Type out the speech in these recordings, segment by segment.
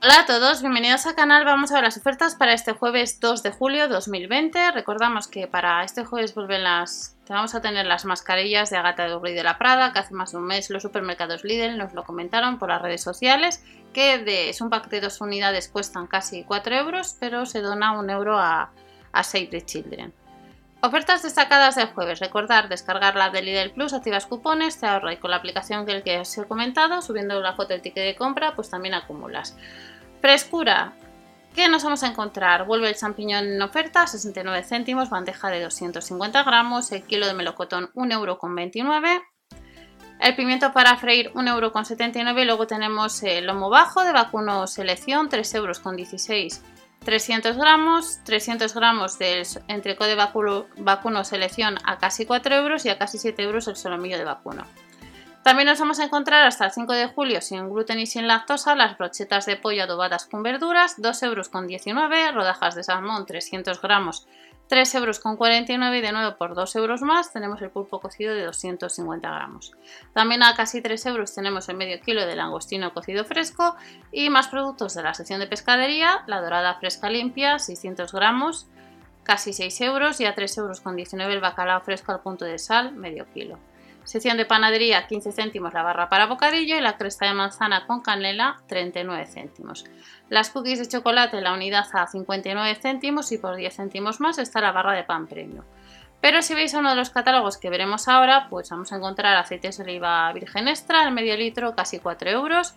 Hola a todos, bienvenidos al canal. Vamos a ver las ofertas para este jueves 2 de julio 2020. Recordamos que para este jueves vuelven las... Vamos a tener las mascarillas de Agatha de de la Prada, que hace más de un mes los supermercados Lidl nos lo comentaron por las redes sociales, que de, es un pack de dos unidades, cuestan casi 4 euros, pero se dona un euro a, a Save the Children. Ofertas destacadas del jueves. Recordar descargar la de Lidl Plus, activas cupones, te ahorra y con la aplicación que, que os he comentado, subiendo la foto del ticket de compra, pues también acumulas. Frescura. ¿Qué nos vamos a encontrar? Vuelve el champiñón en oferta, 69 céntimos, bandeja de 250 gramos, el kilo de melocotón 1,29 euro. El pimiento para freír 1,79 euro y luego tenemos el lomo bajo de vacuno selección 3,16 euros 300 gramos, 300 gramos del entrecó de vacuno, vacuno selección a casi 4 euros y a casi 7 euros el solomillo de vacuno. También nos vamos a encontrar hasta el 5 de julio sin gluten y sin lactosa las brochetas de pollo adobadas con verduras, 2,19 euros, rodajas de salmón 300 gramos, 3,49 euros y de nuevo por 2 euros más tenemos el pulpo cocido de 250 gramos. También a casi 3 euros tenemos el medio kilo de langostino cocido fresco y más productos de la sección de pescadería, la dorada fresca limpia 600 gramos, casi 6 euros y a 3,19 euros el bacalao fresco al punto de sal medio kilo. Sección de panadería 15 céntimos la barra para bocadillo y la cresta de manzana con canela 39 céntimos. Las cookies de chocolate la unidad a 59 céntimos y por 10 céntimos más está la barra de pan premium. Pero si veis uno de los catálogos que veremos ahora, pues vamos a encontrar aceites de oliva virgen extra, el medio litro casi 4 euros,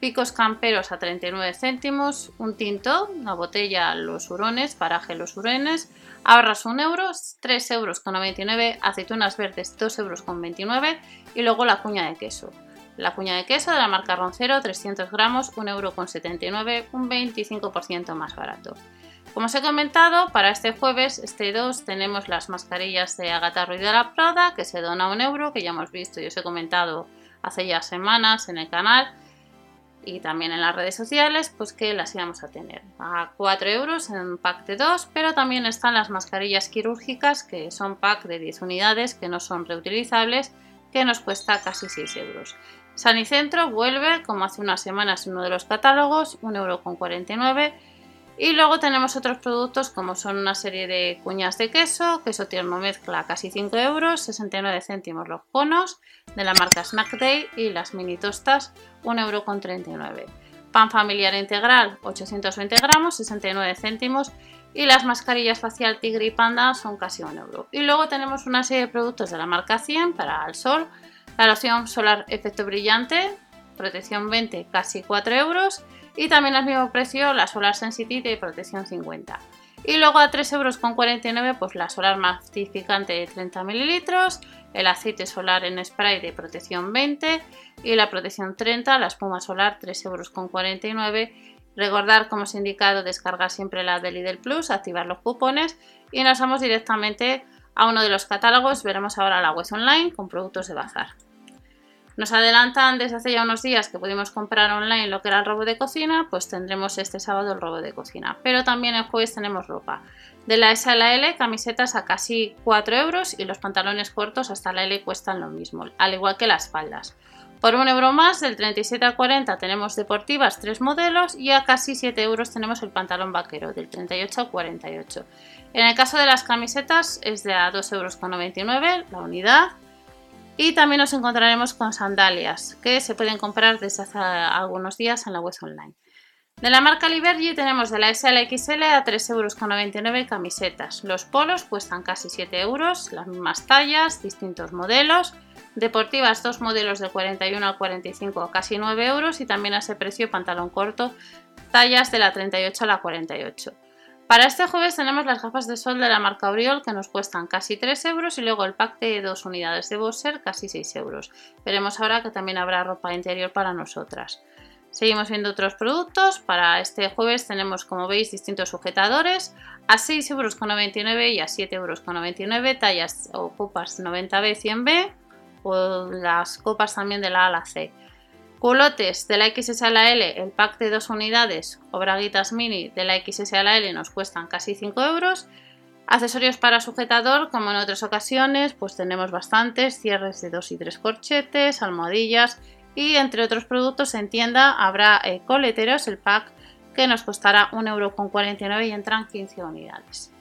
picos camperos a 39 céntimos, un tinto, una botella los hurones, paraje los hurones, ahorras 1 euro, 3 euros con 99, aceitunas verdes 2 euros con 29 y luego la cuña de queso. La cuña de queso de la marca Roncero, 300 gramos, 1 euro con 79, un 25% más barato. Como os he comentado, para este jueves, este 2, tenemos las mascarillas de Agatha Ruiz de la Prada, que se dona 1 euro, que ya hemos visto y os he comentado hace ya semanas en el canal y también en las redes sociales, pues que las íbamos a tener a 4 euros en pack de 2, pero también están las mascarillas quirúrgicas que son pack de 10 unidades que no son reutilizables, que nos cuesta casi 6 euros. Sanicentro vuelve, como hace unas semanas en uno de los catálogos, 1,49 euro y luego tenemos otros productos como son una serie de cuñas de queso, queso tierno mezcla casi 5 euros, 69 céntimos los conos de la marca Snack Day y las mini tostas 1,39 euro. Pan familiar integral 820 gramos, 69 céntimos y las mascarillas facial tigre y panda son casi 1 euro. Y luego tenemos una serie de productos de la marca 100 para el sol, la loción solar efecto brillante, protección 20 casi 4 euros y también al mismo precio la Solar Sensitive de protección 50. Y luego a 3,49 euros pues la solar matificante de 30 mililitros, el aceite solar en spray de protección 20 y la protección 30, la espuma solar 3,49 euros. Recordar, como os he indicado, descargar siempre la de Lidl Plus, activar los cupones y nos vamos directamente a uno de los catálogos. Veremos ahora la web online con productos de bazar. Nos adelantan desde hace ya unos días que pudimos comprar online lo que era el robo de cocina, pues tendremos este sábado el robo de cocina. Pero también el jueves tenemos ropa. De la S a la L, camisetas a casi 4 euros y los pantalones cortos hasta la L cuestan lo mismo, al igual que las faldas. Por un euro más, del 37 al 40 tenemos deportivas 3 modelos y a casi 7 euros tenemos el pantalón vaquero, del 38 al 48. En el caso de las camisetas es de a 2,99 euros la unidad y también nos encontraremos con sandalias que se pueden comprar desde hace algunos días en la web online. De la marca Liberty tenemos de la SL XL a 3,99 euros camisetas. Los polos cuestan casi 7 euros, las mismas tallas, distintos modelos. Deportivas, dos modelos de 41 al 45 a casi 9 euros y también a ese precio pantalón corto, tallas de la 38 a la 48. Para este jueves tenemos las gafas de sol de la marca Oriol que nos cuestan casi 3 euros y luego el pack de dos unidades de Bosser casi 6 euros. Veremos ahora que también habrá ropa interior para nosotras. Seguimos viendo otros productos. Para este jueves tenemos, como veis, distintos sujetadores a 6,99 euros y a 7,99 euros, tallas o copas 90B, 100B o las copas también de la A a la C. Culotes de la XS a la L, el pack de dos unidades o braguitas mini de la XS a la L nos cuestan casi 5 euros. Accesorios para sujetador, como en otras ocasiones, pues tenemos bastantes, cierres de 2 y 3 corchetes, almohadillas y entre otros productos en tienda habrá eh, coleteros, el pack que nos costará 1,49€ y entran 15 unidades.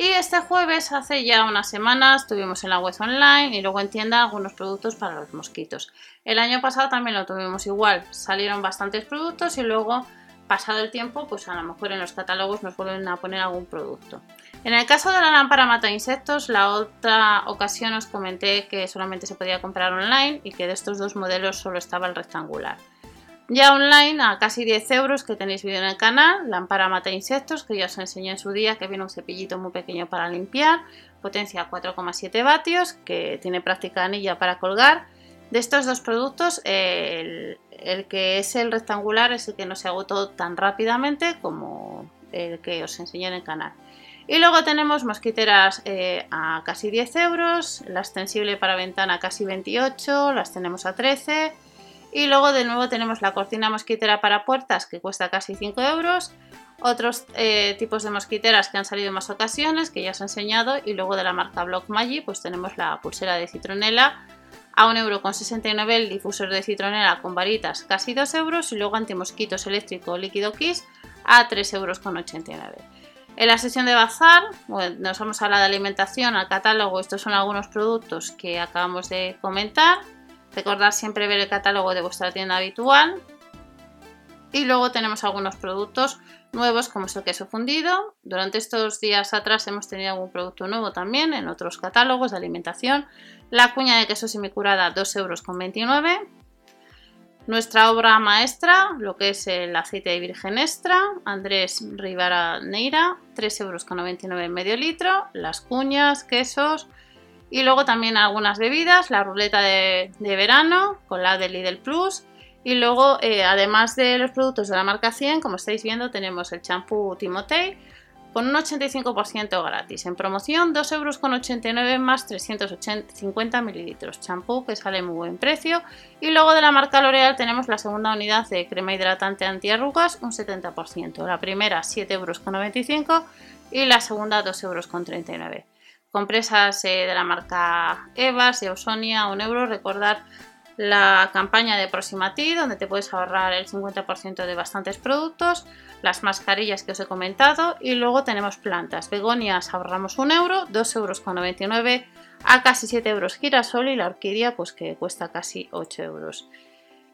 Y este jueves, hace ya unas semanas, tuvimos en la web online y luego en tienda algunos productos para los mosquitos. El año pasado también lo tuvimos igual, salieron bastantes productos y luego, pasado el tiempo, pues a lo mejor en los catálogos nos vuelven a poner algún producto. En el caso de la lámpara mata insectos, la otra ocasión os comenté que solamente se podía comprar online y que de estos dos modelos solo estaba el rectangular. Ya online a casi 10 euros que tenéis vídeo en el canal, lámpara mata insectos que ya os enseñé en su día que viene un cepillito muy pequeño para limpiar, potencia 4,7 vatios, que tiene práctica anilla para colgar. De estos dos productos, el, que es el rectangular es el que no se agotó tan rápidamente como el que os enseñé en el canal. Y luego tenemos mosquiteras eh, a casi 10 euros, la extensible para ventana casi 28, las tenemos a 13 y luego de nuevo tenemos la cortina mosquitera para puertas que cuesta casi 5 euros. Otros eh, tipos de mosquiteras que han salido en más ocasiones que ya os he enseñado. Y luego de la marca Block Magic pues tenemos la pulsera de citronela a 1,69€ el difusor de citronela con varitas casi 2 euros y luego antimosquitos eléctrico líquido Kiss a 3,89€. En la sesión de bazar nos vamos a hablar de alimentación, al catálogo, estos son algunos productos que acabamos de comentar. Recordad siempre ver el catálogo de vuestra tienda habitual. Y luego tenemos algunos productos nuevos como es el queso fundido. Durante estos días atrás hemos tenido algún producto nuevo también en otros catálogos de alimentación. La cuña de queso semicurada 2,29 euros. Nuestra obra maestra, lo que es el aceite de virgen extra, Andrés Rivara Neira, 3,99 euros medio litro. Las cuñas, quesos, y luego también algunas bebidas, la ruleta de, verano con la de Lidl Plus. Y luego, eh, además de los productos de la marca 100, como estáis viendo, tenemos el champú Timotei con un 85% gratis. En promoción, 2,89 euros más 350 mililitros. Champú que sale muy buen precio. Y luego de la marca L'Oreal tenemos la segunda unidad de crema hidratante antiarrugas, un 70%. La primera, 7,95 euros y la segunda, 2,39 euros. Compresas de la marca Evas, de Ausonia, un euro. Recordar la campaña de Proximati, donde te puedes ahorrar el 50% de bastantes productos, las mascarillas que os he comentado, y luego tenemos plantas. Begonias ahorramos un euro, 2,99 euros a casi 7 euros girasol y la orquídea pues que cuesta casi 8 euros.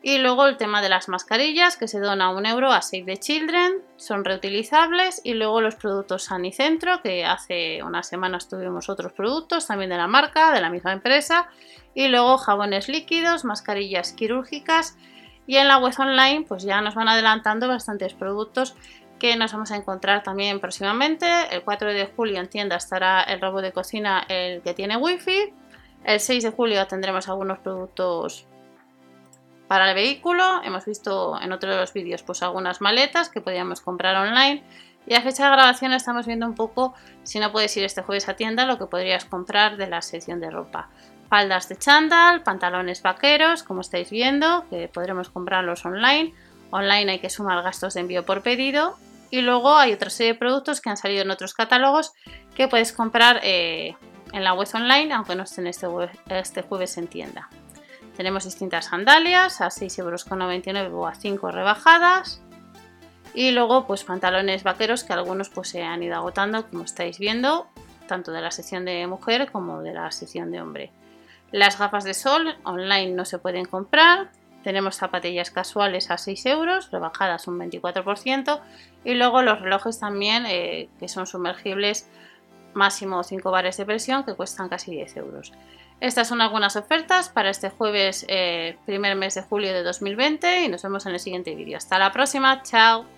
Y luego el tema de las mascarillas, que se dona un euro a Save the Children, son reutilizables. Y luego los productos Sanicentro, que hace unas semanas tuvimos otros productos también de la marca, de la misma empresa. Y luego jabones líquidos, mascarillas quirúrgicas. Y en la web online, pues ya nos van adelantando bastantes productos que nos vamos a encontrar también próximamente. El 4 de julio en tienda estará el robot de cocina, el que tiene wifi. El 6 de julio tendremos algunos productos para el vehículo. Hemos visto en otro de los vídeos pues algunas maletas que podíamos comprar online. Y a fecha de grabación estamos viendo un poco, si no puedes ir este jueves a tienda, lo que podrías comprar de la sección de ropa. Faldas de chándal, pantalones vaqueros, como estáis viendo, que podremos comprarlos online. Online hay que sumar gastos de envío por pedido. Y luego hay otra serie de productos que han salido en otros catálogos que puedes comprar eh, en la web online, aunque no estén este, este jueves en tienda. Tenemos distintas sandalias a 6,99 euros o a 5 rebajadas. Y luego pues pantalones vaqueros que algunos pues se han ido agotando como estáis viendo, tanto de la sección de mujer como de la sección de hombre. Las gafas de sol online no se pueden comprar. Tenemos zapatillas casuales a 6 euros, rebajadas un 24%. Y luego los relojes también eh, que son sumergibles máximo 5 bares de presión que cuestan casi 10 euros. Estas son algunas ofertas para este jueves, eh, primer mes de julio de 2020 y nos vemos en el siguiente vídeo. Hasta la próxima, chao.